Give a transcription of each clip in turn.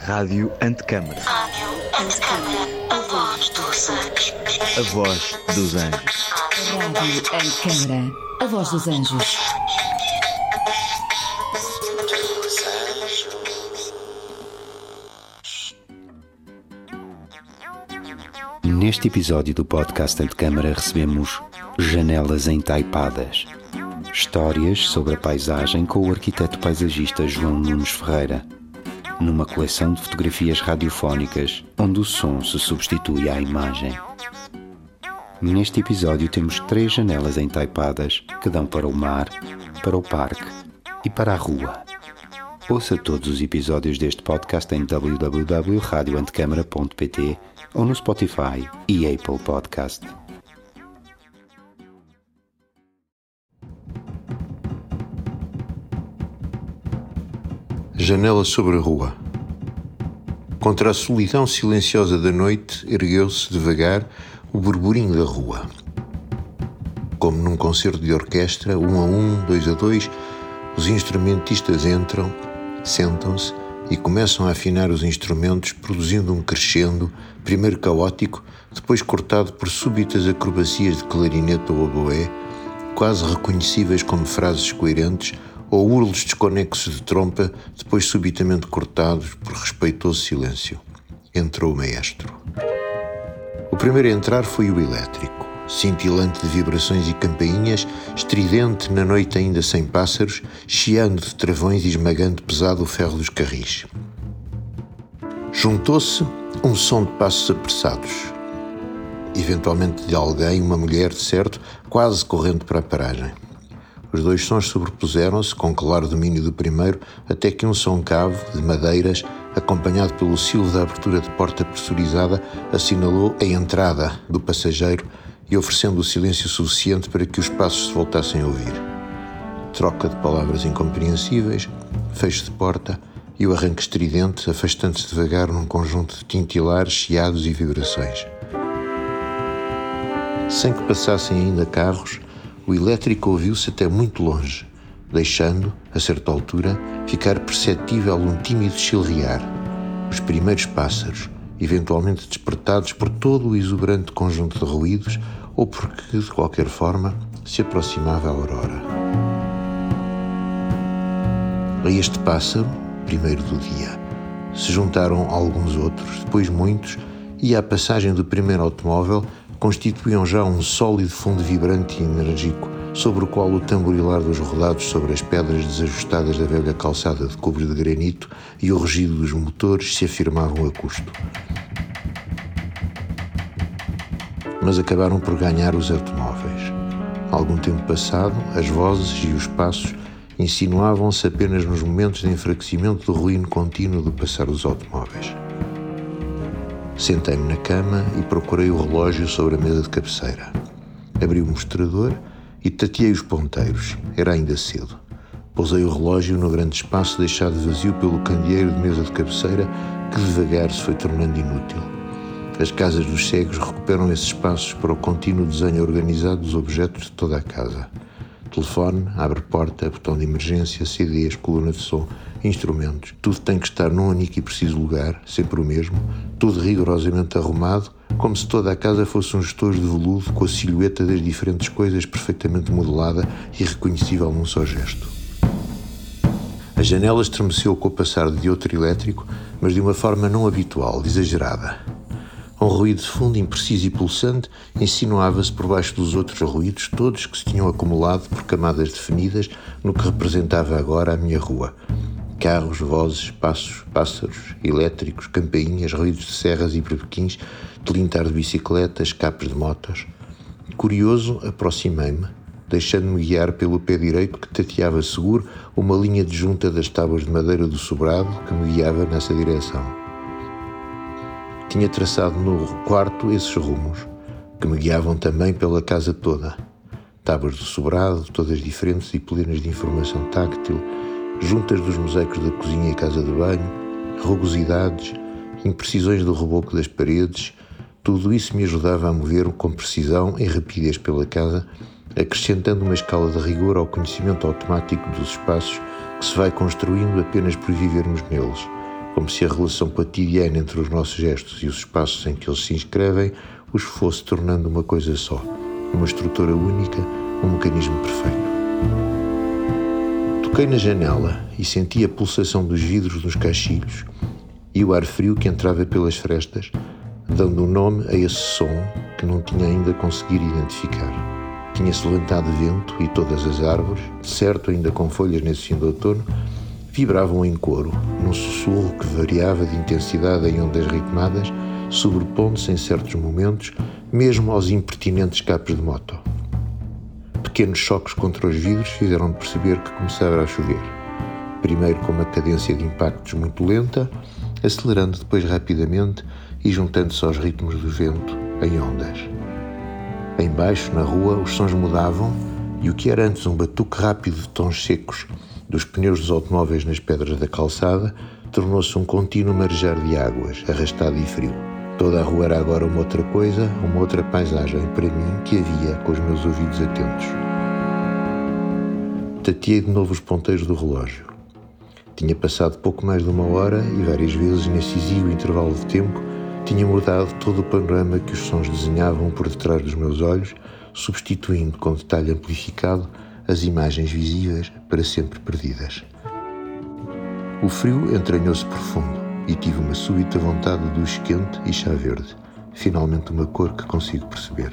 Rádio Antecâmara. Rádio Antecâmara, a voz dos anjos. A voz dos anjos. Rádio Antecâmara, a voz dos anjos. Neste episódio do podcast Antecâmara recebemos Janelas Entaipadas. Histórias sobre a paisagem com o arquiteto paisagista João Nunes Ferreira. Numa coleção de fotografias radiofónicas onde o som se substitui à imagem. Neste episódio temos três janelas entaipadas que dão para o mar, para o parque e para a rua. Ouça todos os episódios deste podcast em www.radioantecâmara.pt ou no Spotify e Apple Podcast. Janela sobre a rua. Contra a solidão silenciosa da noite, ergueu-se devagar o burburinho da rua. Como num concerto de orquestra, um a um, dois a dois, os instrumentistas entram, sentam-se e começam a afinar os instrumentos, produzindo um crescendo, primeiro caótico, depois cortado por súbitas acrobacias de clarinete ou oboé, quase reconhecíveis como frases coerentes, ou urlos desconexos de trompa, depois subitamente cortados por respeitoso silêncio. Entrou o maestro. O primeiro a entrar foi o elétrico, cintilante de vibrações e campainhas, estridente na noite ainda sem pássaros, chiando de travões e esmagando pesado o ferro dos carris. Juntou-se um som de passos apressados, eventualmente de alguém, uma mulher, de certo, quase correndo para a paragem. Os dois sons sobrepuseram-se, com claro domínio do primeiro, até que um som cavo, de madeiras, acompanhado pelo silvo da abertura de porta pressurizada, assinalou a entrada do passageiro e oferecendo o silêncio suficiente para que os passos se voltassem a ouvir. Troca de palavras incompreensíveis, fecho de porta e o arranque estridente, afastando-se devagar num conjunto de tintilares, chiados e vibrações. Sem que passassem ainda carros, o elétrico ouviu-se até muito longe, deixando, a certa altura, ficar perceptível um tímido chilrear. Os primeiros pássaros, eventualmente despertados por todo o exuberante conjunto de ruídos ou porque, de qualquer forma, se aproximava a aurora. A este pássaro, primeiro do dia, se juntaram alguns outros, depois muitos, e à passagem do primeiro automóvel constituíam já um sólido fundo vibrante e enérgico, sobre o qual o tamborilar dos rodados sobre as pedras desajustadas da velha calçada de cobre de granito e o rugido dos motores se afirmavam a custo. Mas acabaram por ganhar os automóveis. Algum tempo passado, as vozes e os passos insinuavam-se apenas nos momentos de enfraquecimento do ruído contínuo do passar dos automóveis. Sentei-me na cama e procurei o relógio sobre a mesa de cabeceira. Abri o mostrador e tateei os ponteiros. Era ainda cedo. Pousei o relógio no grande espaço deixado vazio pelo candeeiro de mesa de cabeceira que devagar se foi tornando inútil. As casas dos cegos recuperam esses espaços para o contínuo desenho organizado dos objetos de toda a casa. Telefone, abre porta, botão de emergência, CDs, coluna de som, instrumentos. Tudo tem que estar num único e preciso lugar, sempre o mesmo, tudo rigorosamente arrumado, como se toda a casa fosse um gestor de veludo com a silhueta das diferentes coisas perfeitamente modelada e reconhecível num só gesto. A janela estremeceu com o passar de outro elétrico, mas de uma forma não habitual, exagerada. Um ruído de fundo, impreciso e pulsante, insinuava-se por baixo dos outros ruídos, todos que se tinham acumulado por camadas definidas no que representava agora a minha rua. Carros, vozes, passos, pássaros, elétricos, campainhas, ruídos de serras e berbequins, tilintar de bicicletas, capes de motos. Curioso, aproximei-me, deixando-me guiar pelo pé direito que tateava seguro uma linha de junta das tábuas de madeira do sobrado que me guiava nessa direção. Tinha traçado no quarto esses rumos, que me guiavam também pela casa toda. Tábuas do sobrado, todas diferentes e plenas de informação táctil, juntas dos mosaicos da cozinha e casa de banho, rugosidades, imprecisões do reboco das paredes, tudo isso me ajudava a mover com precisão e rapidez pela casa, acrescentando uma escala de rigor ao conhecimento automático dos espaços que se vai construindo apenas por vivermos neles, como se a relação cotidiana entre os nossos gestos e os espaços em que eles se inscrevem os fosse tornando uma coisa só, uma estrutura única, um mecanismo perfeito. Toquei na janela e senti a pulsação dos vidros nos caixilhos e o ar frio que entrava pelas frestas, dando um nome a esse som que não tinha ainda conseguido identificar. Tinha-se levantado vento e todas as árvores, certo ainda com folhas nesse fim de outono, vibravam em coro, num sussurro que variava de intensidade em ondas ritmadas, sobrepondo-se em certos momentos, mesmo aos impertinentes capos de moto. Pequenos choques contra os vidros fizeram-me perceber que começava a chover. Primeiro com uma cadência de impactos muito lenta, acelerando depois rapidamente e juntando-se aos ritmos do vento em ondas. Embaixo, na rua, os sons mudavam e o que era antes um batuque rápido de tons secos dos pneus dos automóveis nas pedras da calçada tornou-se um contínuo marejar de águas, arrastado e frio. Toda a rua era agora uma outra coisa, uma outra paisagem para mim que havia com os meus ouvidos atentos. Tateei de novo os ponteiros do relógio. Tinha passado pouco mais de uma hora e várias vezes, nesse exíguo intervalo de tempo, tinha mudado todo o panorama que os sons desenhavam por detrás dos meus olhos, substituindo com detalhe amplificado as imagens visíveis para sempre perdidas. O frio entranhou-se profundo e tive uma súbita vontade de duche quente e chá verde, finalmente uma cor que consigo perceber.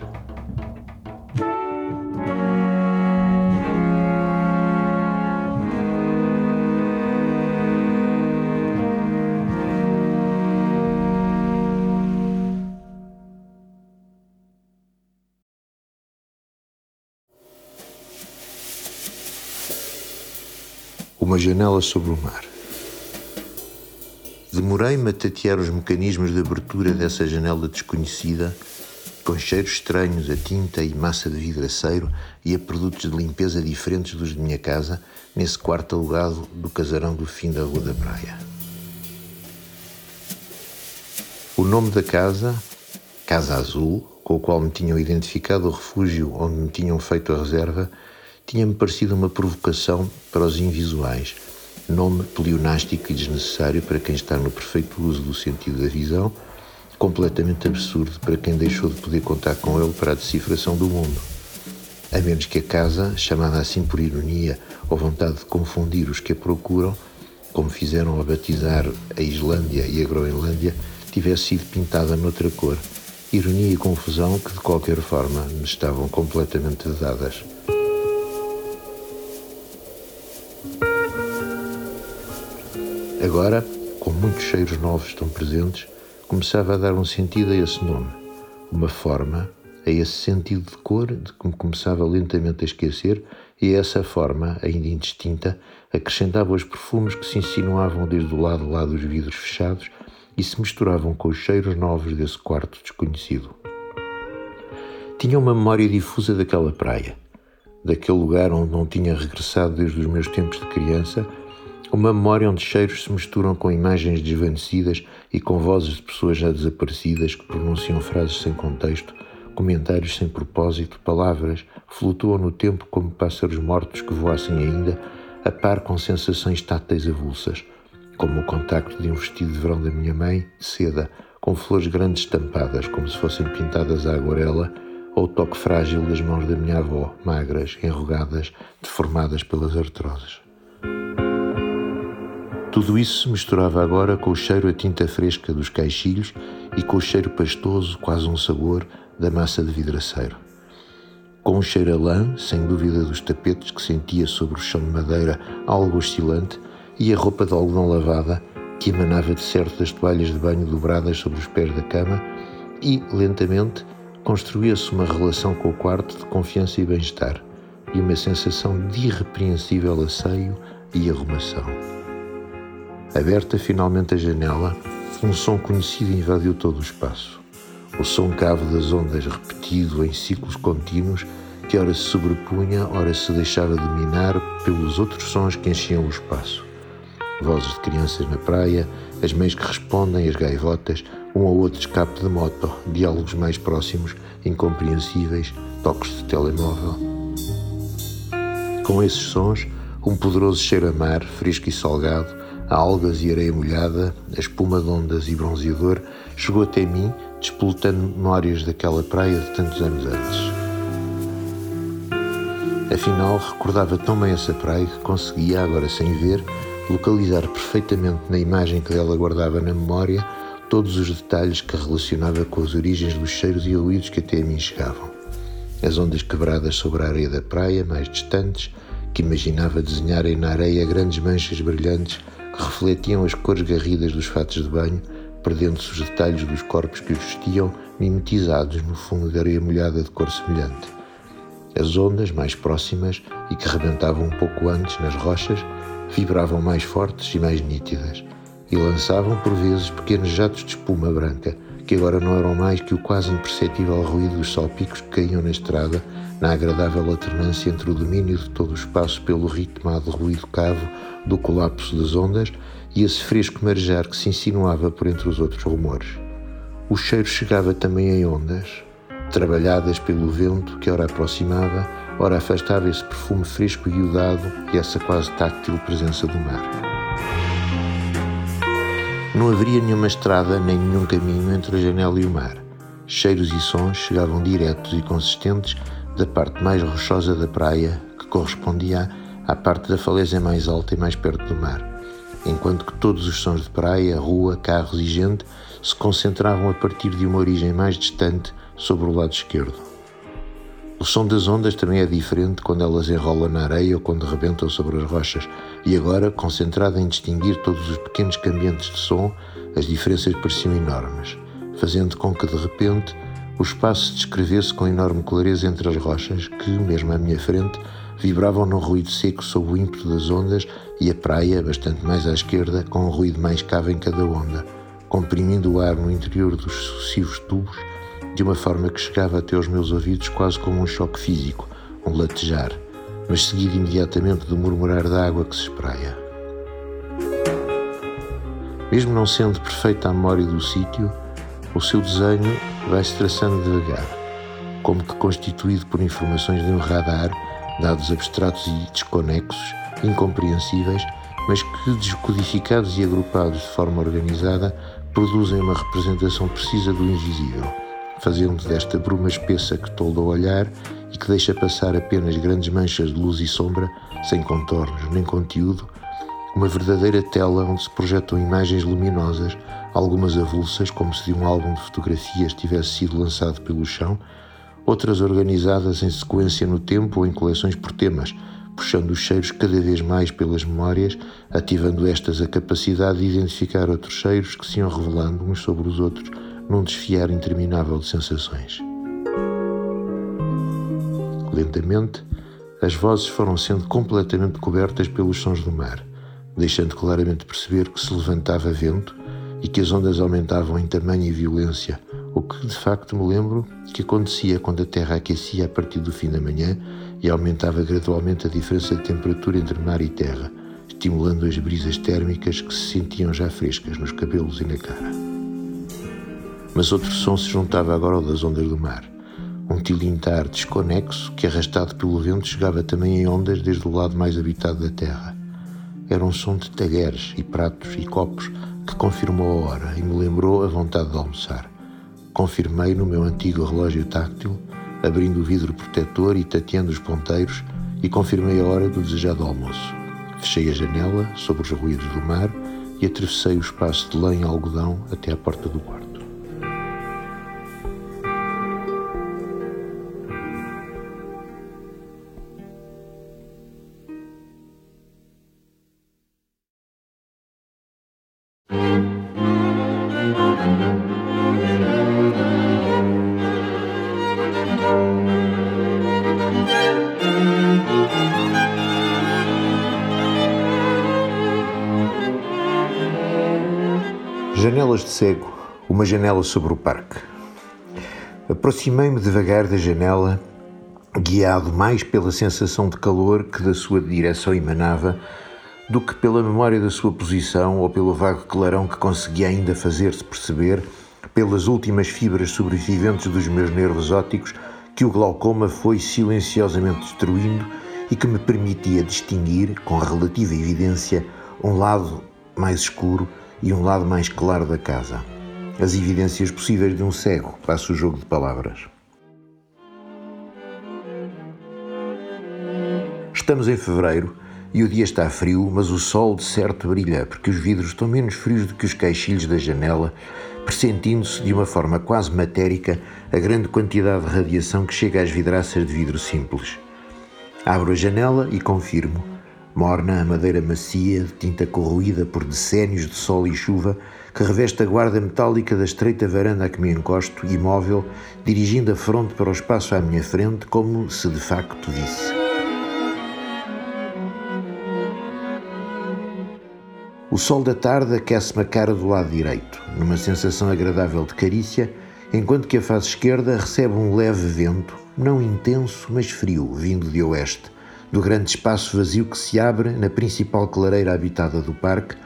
Janela sobre o mar. Demorei-me a tatear os mecanismos de abertura dessa janela desconhecida, com cheiros estranhos a tinta e massa de vidraceiro e a produtos de limpeza diferentes dos de minha casa, nesse quarto alugado do casarão do fim da Rua da Praia. O nome da casa, Casa Azul, com o qual me tinham identificado o refúgio onde me tinham feito a reserva, tinha-me parecido uma provocação para os invisuais, nome pleonástico e desnecessário para quem está no perfeito uso do sentido da visão, completamente absurdo para quem deixou de poder contar com ele para a decifração do mundo. A menos que a casa, chamada assim por ironia ou vontade de confundir os que a procuram, como fizeram a batizar a Islândia e a Groenlândia, tivesse sido pintada noutra cor. Ironia e confusão que, de qualquer forma, me estavam completamente dadas. Agora, com muitos cheiros novos tão presentes, começava a dar um sentido a esse nome, uma forma a esse sentido de cor de que me começava lentamente a esquecer, e a essa forma, ainda indistinta, acrescentava os perfumes que se insinuavam desde o lado lá dos vidros fechados e se misturavam com os cheiros novos desse quarto desconhecido. Tinha uma memória difusa daquela praia, daquele lugar onde não tinha regressado desde os meus tempos de criança uma memória onde cheiros se misturam com imagens desvanecidas e com vozes de pessoas já desaparecidas que pronunciam frases sem contexto, comentários sem propósito, palavras flutuam no tempo como pássaros mortos que voassem ainda, a par com sensações táteis avulsas, como o contacto de um vestido de verão da minha mãe, de seda, com flores grandes estampadas, como se fossem pintadas à aguarela, ou o toque frágil das mãos da minha avó, magras, enrugadas, deformadas pelas artroses. Tudo isso se misturava agora com o cheiro a tinta fresca dos caixilhos e com o cheiro pastoso, quase um sabor, da massa de vidraceiro. Com o cheiro a lã, sem dúvida dos tapetes que sentia sobre o chão de madeira algo oscilante, e a roupa de algodão lavada que emanava de certo das toalhas de banho dobradas sobre os pés da cama, e, lentamente, construía-se uma relação com o quarto de confiança e bem-estar, e uma sensação de irrepreensível asseio e arrumação. Aberta finalmente a janela, um som conhecido invadiu todo o espaço. O som cavo das ondas repetido em ciclos contínuos que ora se sobrepunha, ora se deixava dominar pelos outros sons que enchiam o espaço. Vozes de crianças na praia, as mães que respondem, as gaivotas, um ou outro escape de moto, diálogos mais próximos, incompreensíveis, toques de telemóvel. Com esses sons, um poderoso cheiro a mar, fresco e salgado, a algas e areia molhada, a espuma de ondas e bronzeador, chegou até mim, despolutando memórias daquela praia de tantos anos antes. Afinal, recordava tão bem essa praia que conseguia, agora sem ver, localizar perfeitamente na imagem que dela guardava na memória todos os detalhes que relacionava com as origens dos cheiros e ruídos que até a mim chegavam. As ondas quebradas sobre a areia da praia, mais distantes, que imaginava desenharem na areia grandes manchas brilhantes refletiam as cores garridas dos fatos de banho, perdendo-se os detalhes dos corpos que os vestiam, mimetizados no fundo de areia molhada de cor semelhante. As ondas mais próximas e que rebentavam um pouco antes nas rochas vibravam mais fortes e mais nítidas e lançavam por vezes pequenos jatos de espuma branca que agora não eram mais que o quase imperceptível ruído dos salpicos que caíam na estrada na agradável alternância entre o domínio de todo o espaço pelo ritmado ruído cavo do colapso das ondas e esse fresco marejar que se insinuava por entre os outros rumores. O cheiro chegava também em ondas, trabalhadas pelo vento que ora aproximava, ora afastava esse perfume fresco e iodado e essa quase táctil presença do mar. Não haveria nenhuma estrada nem nenhum caminho entre a janela e o mar. Cheiros e sons chegavam diretos e consistentes da parte mais rochosa da praia, que correspondia à parte da falésia mais alta e mais perto do mar, enquanto que todos os sons de praia, rua, carros e gente se concentravam a partir de uma origem mais distante sobre o lado esquerdo. O som das ondas também é diferente quando elas enrolam na areia ou quando rebentam sobre as rochas, e agora, concentrado em distinguir todos os pequenos cambiantes de som, as diferenças pareciam enormes, fazendo com que, de repente, o espaço se descrevesse com enorme clareza entre as rochas que, mesmo à minha frente, vibravam num ruído seco sob o ímpeto das ondas e a praia, bastante mais à esquerda, com um ruído mais cavo em cada onda, comprimindo o ar no interior dos sucessivos tubos de uma forma que chegava até aos meus ouvidos quase como um choque físico, um latejar, mas seguido imediatamente do murmurar da água que se espraia. Mesmo não sendo perfeita a memória do sítio, o seu desenho vai-se traçando devagar, como que constituído por informações de um radar, dados abstratos e desconexos, incompreensíveis, mas que, descodificados e agrupados de forma organizada, produzem uma representação precisa do invisível, fazendo desta bruma espessa que tolda o olhar e que deixa passar apenas grandes manchas de luz e sombra, sem contornos nem conteúdo, uma verdadeira tela onde se projetam imagens luminosas, algumas avulsas, como se de um álbum de fotografias tivesse sido lançado pelo chão, outras organizadas em sequência no tempo ou em coleções por temas, puxando os cheiros cada vez mais pelas memórias, ativando estas a capacidade de identificar outros cheiros que se iam revelando uns sobre os outros num desfiar interminável de sensações. Lentamente, as vozes foram sendo completamente cobertas pelos sons do mar deixando claramente perceber que se levantava vento e que as ondas aumentavam em tamanho e violência, o que de facto me lembro que acontecia quando a Terra aquecia a partir do fim da manhã e aumentava gradualmente a diferença de temperatura entre mar e terra, estimulando as brisas térmicas que se sentiam já frescas nos cabelos e na cara. Mas outro som se juntava agora ao das ondas do mar. Um tilintar desconexo que, arrastado pelo vento, chegava também em ondas desde o lado mais habitado da terra. Era um som de talheres e pratos e copos que confirmou a hora e me lembrou a vontade de almoçar. Confirmei no meu antigo relógio táctil, abrindo o vidro protetor e tateando os ponteiros, e confirmei a hora do desejado almoço. Fechei a janela sobre os ruídos do mar e atravessei o espaço de lã e algodão até à porta do quarto. Uma janela sobre o parque. Aproximei-me devagar da janela, guiado mais pela sensação de calor que da sua direção emanava do que pela memória da sua posição ou pelo vago clarão que conseguia ainda fazer-se perceber pelas últimas fibras sobreviventes dos meus nervos ópticos que o glaucoma foi silenciosamente destruindo e que me permitia distinguir, com relativa evidência, um lado mais escuro e um lado mais claro da casa. As evidências possíveis de um cego, passa o jogo de palavras. Estamos em fevereiro e o dia está frio, mas o sol de certo brilha, porque os vidros estão menos frios do que os caixilhos da janela, pressentindo-se de uma forma quase matérica a grande quantidade de radiação que chega às vidraças de vidro simples. Abro a janela e confirmo. Morna a madeira macia, de tinta corroída por decénios de sol e chuva, que reveste a guarda metálica da estreita varanda a que me encosto, imóvel, dirigindo a fronte para o espaço à minha frente, como se de facto visse. O sol da tarde aquece-me a cara do lado direito, numa sensação agradável de carícia, enquanto que a face esquerda recebe um leve vento, não intenso, mas frio, vindo de oeste, do grande espaço vazio que se abre na principal clareira habitada do parque,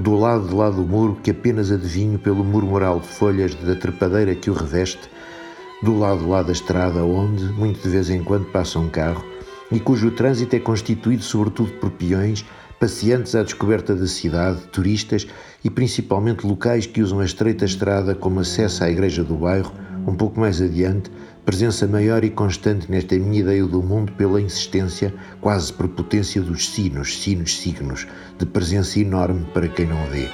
do lado de lá do muro que apenas adivinho pelo murmural de folhas da trepadeira que o reveste, do lado lá da estrada onde, muito de vez em quando, passa um carro e cujo trânsito é constituído sobretudo por peões passeantes à descoberta da cidade, turistas e principalmente locais que usam a estreita estrada como acesso à igreja do bairro, um pouco mais adiante, presença maior e constante nesta minha ideia do mundo pela insistência, quase prepotência dos sinos, sinos signos, de presença enorme para quem não vê.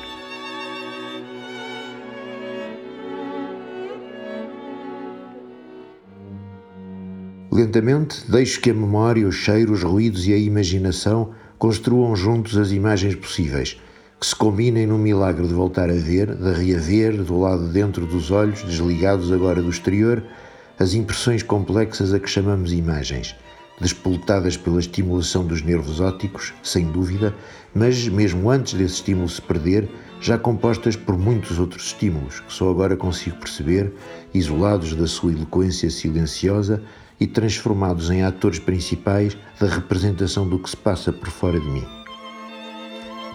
Lentamente deixo que a memória, os cheiros, os ruídos e a imaginação construam juntos as imagens possíveis, que se combinem num milagre de voltar a ver, de reaver, do lado de dentro dos olhos, desligados agora do exterior, as impressões complexas a que chamamos imagens, despoletadas pela estimulação dos nervos ópticos, sem dúvida, mas mesmo antes desse estímulo se perder, já compostas por muitos outros estímulos, que só agora consigo perceber, isolados da sua eloquência silenciosa e transformados em atores principais da representação do que se passa por fora de mim.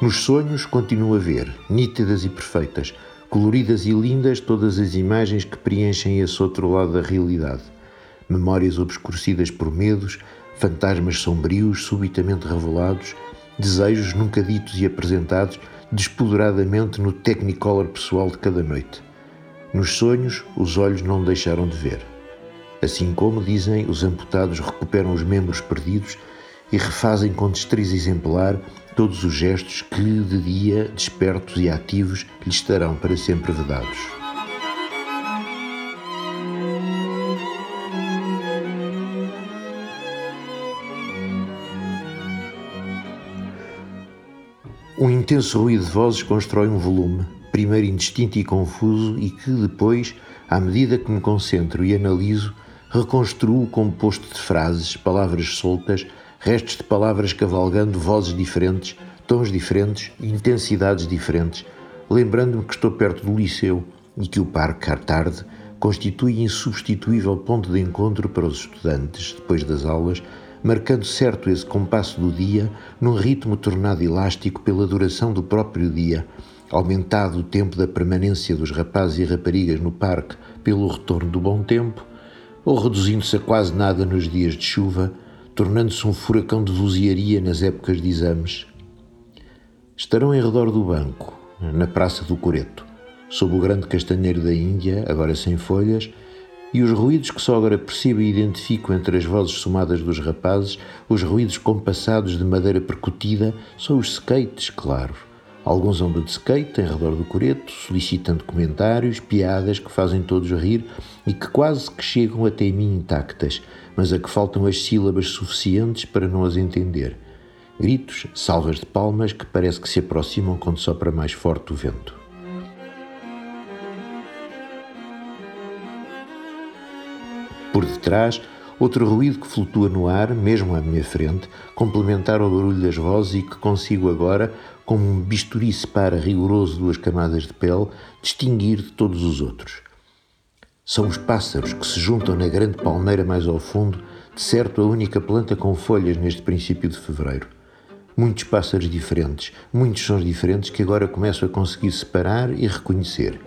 Nos sonhos continuo a ver, nítidas e perfeitas, coloridas e lindas, todas as imagens que preenchem esse outro lado da realidade. Memórias obscurecidas por medos, fantasmas sombrios subitamente revelados, desejos nunca ditos e apresentados despoderadamente no technicolor pessoal de cada noite. Nos sonhos, os olhos não deixaram de ver. Assim como, dizem, os amputados recuperam os membros perdidos e refazem com destreza exemplar todos os gestos que, de dia, despertos e ativos, lhes estarão para sempre vedados. Um intenso ruído de vozes constrói um volume, primeiro indistinto e confuso, e que depois, à medida que me concentro e analiso, reconstruo o composto de frases, palavras soltas, restos de palavras cavalgando, vozes diferentes, tons diferentes, intensidades diferentes, lembrando-me que estou perto do liceu e que o parque, tarde, constitui insubstituível ponto de encontro para os estudantes, depois das aulas, marcando certo esse compasso do dia num ritmo tornado elástico pela duração do próprio dia, aumentado o tempo da permanência dos rapazes e raparigas no parque pelo retorno do bom tempo, ou reduzindo-se a quase nada nos dias de chuva, tornando-se um furacão de vozearia nas épocas de exames. Estarão em redor do banco, na Praça do Coreto, sob o grande castanheiro da Índia, agora sem folhas, e os ruídos que só agora percebo e identifico entre as vozes somadas dos rapazes, os ruídos compassados de madeira percutida, são os skates, claro Alguns andam de skate em redor do coreto, solicitando comentários, piadas que fazem todos rir e que quase que chegam até mim intactas, mas a que faltam as sílabas suficientes para não as entender. Gritos, salvas de palmas que parece que se aproximam quando sopra mais forte o vento. Por detrás, Outro ruído que flutua no ar, mesmo à minha frente, complementar ao barulho das vozes e que consigo agora, como um bisturi separa rigoroso duas camadas de pele, distinguir de todos os outros. São os pássaros que se juntam na grande palmeira mais ao fundo, de certo a única planta com folhas neste princípio de fevereiro. Muitos pássaros diferentes, muitos sons diferentes que agora começo a conseguir separar e reconhecer.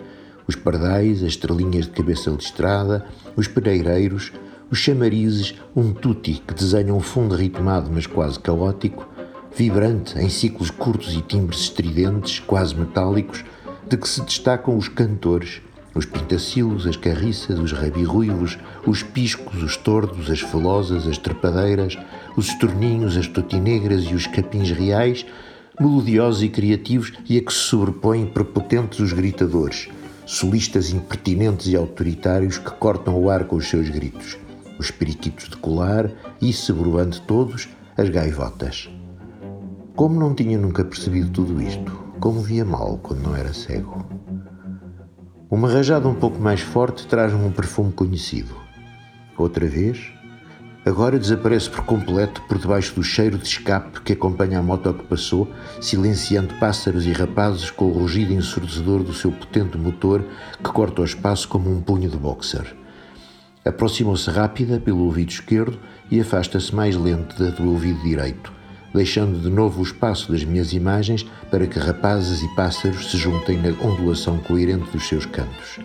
Os pardais, as estrelinhas de cabeça listrada, os pereireiros, os chamarizes, um tutti que desenha um fundo ritmado mas quase caótico, vibrante em ciclos curtos e timbres estridentes, quase metálicos, de que se destacam os cantores, os pintacilos, as carriças, os rabirruivos, os piscos, os tordos, as felosas, as trepadeiras, os estorninhos, as totinegras e os capins reais, melodiosos e criativos e a que se sobrepõem prepotentes os gritadores, solistas impertinentes e autoritários que cortam o ar com os seus gritos, os periquitos de colar e, sobrevoando todos, as gaivotas. Como não tinha nunca percebido tudo isto, como via mal quando não era cego. Uma rajada um pouco mais forte traz-me um perfume conhecido. Outra vez, agora desaparece por completo por debaixo do cheiro de escape que acompanha a moto que passou, silenciando pássaros e rapazes com o rugido ensurdecedor do seu potente motor que corta o espaço como um punho de boxer. Aproximou-se rápida pelo ouvido esquerdo e afasta-se mais lenta do ouvido direito, deixando de novo o espaço das minhas imagens para que rapazes e pássaros se juntem na ondulação coerente dos seus cantos.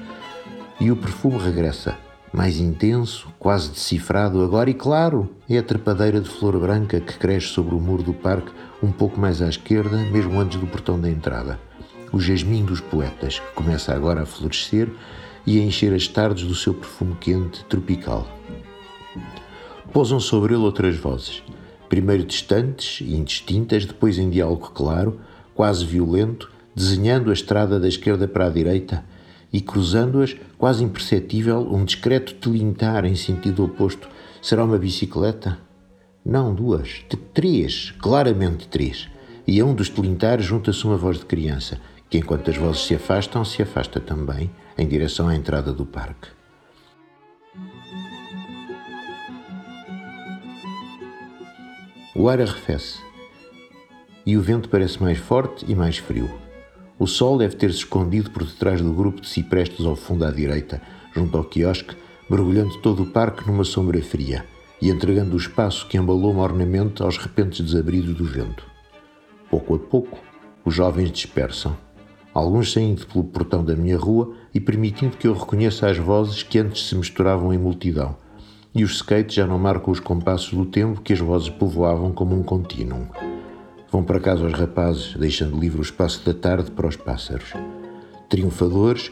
E o perfume regressa, mais intenso, quase decifrado agora, e claro, é a trepadeira de flor branca que cresce sobre o muro do parque, um pouco mais à esquerda, mesmo antes do portão da entrada. O jasmim dos poetas, que começa agora a florescer e a encher as tardes do seu perfume quente, tropical. Pousam sobre ele outras vozes primeiro distantes e indistintas, depois em diálogo claro, quase violento, desenhando a estrada da esquerda para a direita e cruzando-as, quase imperceptível, um discreto tilintar em sentido oposto. Será uma bicicleta? Não, duas, três, claramente três. E a um dos tilintares junta-se uma voz de criança, que enquanto as vozes se afastam, se afasta também, em direção à entrada do parque. O ar arrefece e o vento parece mais forte e mais frio. O sol deve ter-se escondido por detrás do grupo de ciprestes ao fundo à direita, junto ao quiosque, mergulhando todo o parque numa sombra fria e entregando o espaço que embalou mornamente aos repentes desabridos do vento. Pouco a pouco, os jovens dispersam, alguns saindo pelo portão da minha rua e permitindo que eu reconheça as vozes que antes se misturavam em multidão e os skates já não marcam os compassos do tempo que as vozes povoavam como um contínuo. Vão para casa os rapazes, deixando livre o espaço da tarde para os pássaros. Triunfadores,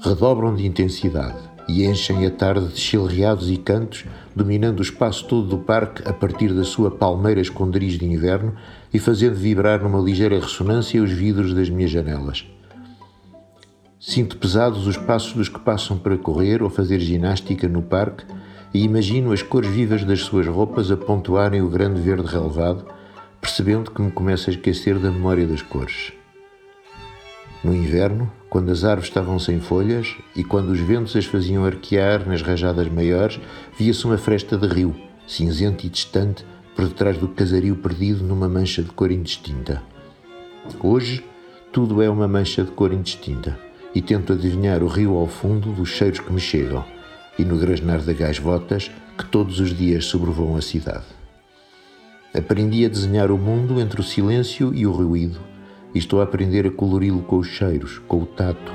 redobram de intensidade e enchem a tarde de chilreados e cantos, dominando o espaço todo do parque a partir da sua palmeira esconderijo de inverno e fazendo vibrar numa ligeira ressonância os vidros das minhas janelas. Sinto pesados os passos dos que passam para correr ou fazer ginástica no parque e imagino as cores vivas das suas roupas a pontuarem o grande verde relevado, percebendo que me começo a esquecer da memória das cores. No inverno, quando as árvores estavam sem folhas e quando os ventos as faziam arquear nas rajadas maiores, via-se uma fresta de rio, cinzento e distante, por detrás do casario perdido numa mancha de cor indistinta. Hoje, tudo é uma mancha de cor indistinta e tento adivinhar o rio ao fundo dos cheiros que me chegam e no grasnar de gaisvotas que todos os dias sobrevoam a cidade. Aprendi a desenhar o mundo entre o silêncio e o ruído, e estou a aprender a colori-lo com os cheiros, com o tato,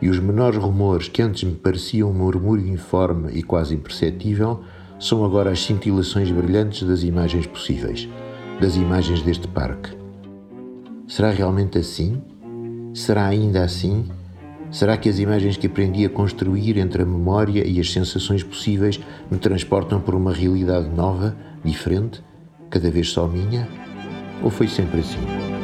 e os menores rumores que antes me pareciam um murmúrio informe e quase imperceptível são agora as cintilações brilhantes das imagens possíveis, das imagens deste parque. Será realmente assim? Será ainda assim? Será que as imagens que aprendi a construir entre a memória e as sensações possíveis me transportam por uma realidade nova, diferente, cada vez só minha? Ou foi sempre assim?